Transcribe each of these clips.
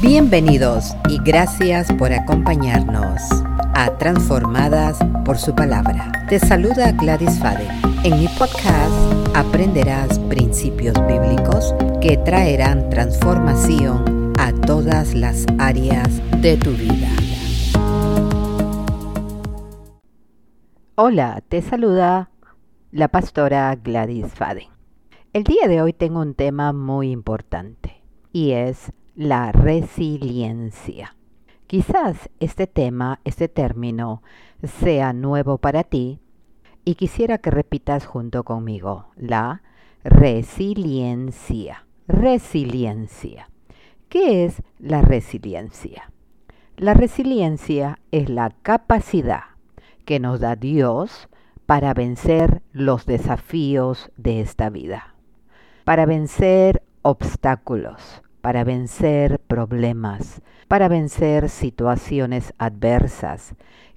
Bienvenidos y gracias por acompañarnos a Transformadas por su palabra. Te saluda Gladys Fade. En mi podcast aprenderás principios bíblicos que traerán transformación a todas las áreas de tu vida. Hola, te saluda la pastora Gladys Fade. El día de hoy tengo un tema muy importante y es la resiliencia. Quizás este tema, este término, sea nuevo para ti y quisiera que repitas junto conmigo la resiliencia. Resiliencia. ¿Qué es la resiliencia? La resiliencia es la capacidad que nos da Dios para vencer los desafíos de esta vida para vencer obstáculos, para vencer problemas, para vencer situaciones adversas,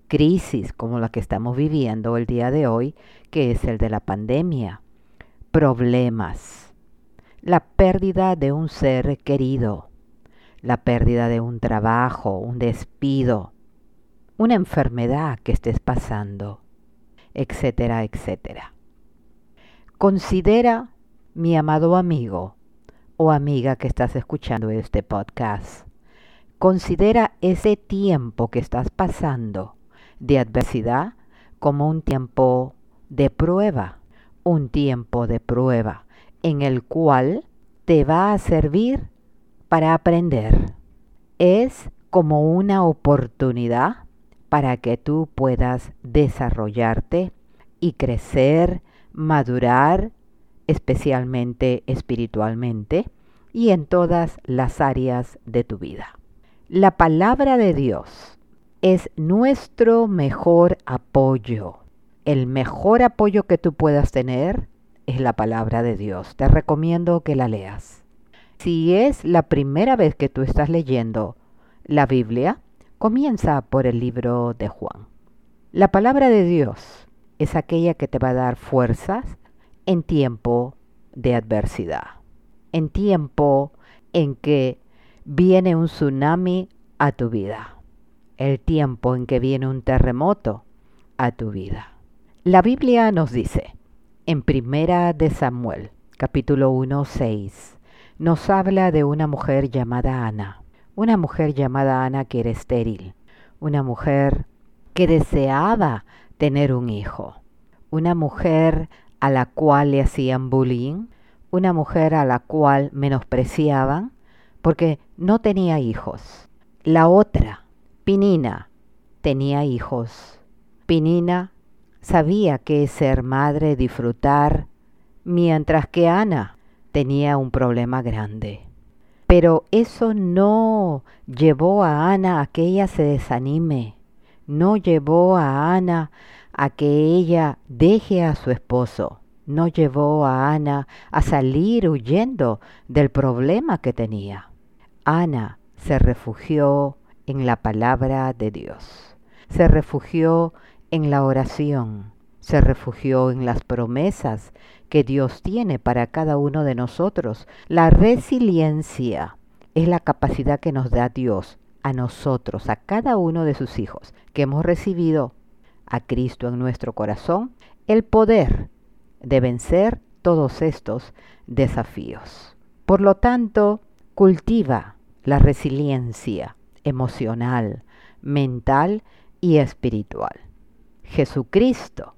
crisis como la que estamos viviendo el día de hoy, que es el de la pandemia, problemas, la pérdida de un ser querido, la pérdida de un trabajo, un despido, una enfermedad que estés pasando, etcétera, etcétera. Considera mi amado amigo o amiga que estás escuchando este podcast, considera ese tiempo que estás pasando de adversidad como un tiempo de prueba, un tiempo de prueba en el cual te va a servir para aprender. Es como una oportunidad para que tú puedas desarrollarte y crecer, madurar especialmente espiritualmente y en todas las áreas de tu vida. La palabra de Dios es nuestro mejor apoyo. El mejor apoyo que tú puedas tener es la palabra de Dios. Te recomiendo que la leas. Si es la primera vez que tú estás leyendo la Biblia, comienza por el libro de Juan. La palabra de Dios es aquella que te va a dar fuerzas, en tiempo de adversidad, en tiempo en que viene un tsunami a tu vida, el tiempo en que viene un terremoto a tu vida. La Biblia nos dice, en Primera de Samuel, capítulo 1, 6, nos habla de una mujer llamada Ana, una mujer llamada Ana que era estéril, una mujer que deseaba tener un hijo, una mujer a la cual le hacían bullying, una mujer a la cual menospreciaban porque no tenía hijos. La otra, Pinina, tenía hijos. Pinina sabía que ser madre, disfrutar, mientras que Ana tenía un problema grande. Pero eso no llevó a Ana a que ella se desanime, no llevó a Ana a que ella deje a su esposo. No llevó a Ana a salir huyendo del problema que tenía. Ana se refugió en la palabra de Dios. Se refugió en la oración. Se refugió en las promesas que Dios tiene para cada uno de nosotros. La resiliencia es la capacidad que nos da Dios a nosotros, a cada uno de sus hijos, que hemos recibido a Cristo en nuestro corazón el poder de vencer todos estos desafíos. Por lo tanto, cultiva la resiliencia emocional, mental y espiritual. Jesucristo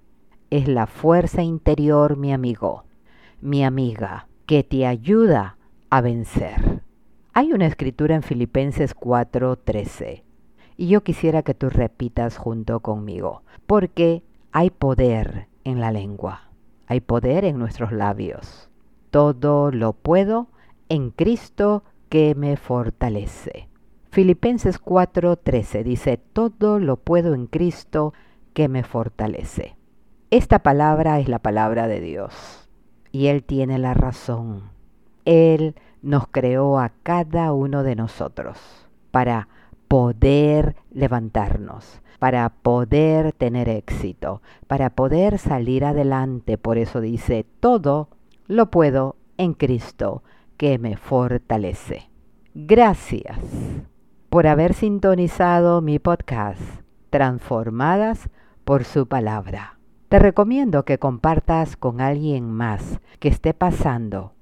es la fuerza interior, mi amigo, mi amiga, que te ayuda a vencer. Hay una escritura en Filipenses 4:13 y yo quisiera que tú repitas junto conmigo, porque hay poder en la lengua, hay poder en nuestros labios. Todo lo puedo en Cristo que me fortalece. Filipenses 4:13 dice, todo lo puedo en Cristo que me fortalece. Esta palabra es la palabra de Dios y Él tiene la razón. Él nos creó a cada uno de nosotros para poder levantarnos, para poder tener éxito, para poder salir adelante. Por eso dice, todo lo puedo en Cristo que me fortalece. Gracias por haber sintonizado mi podcast Transformadas por su palabra. Te recomiendo que compartas con alguien más que esté pasando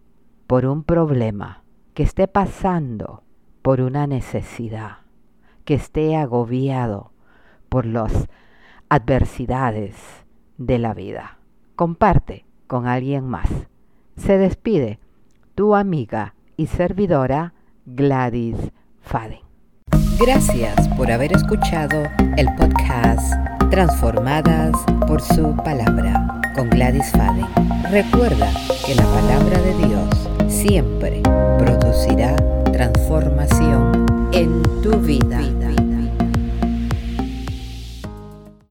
por un problema, que esté pasando por una necesidad, que esté agobiado por las adversidades de la vida. Comparte con alguien más. Se despide tu amiga y servidora Gladys Faden. Gracias por haber escuchado el podcast Transformadas por su palabra con Gladys Faden. Recuerda que la palabra de Dios siempre producirá transformación en tu vida.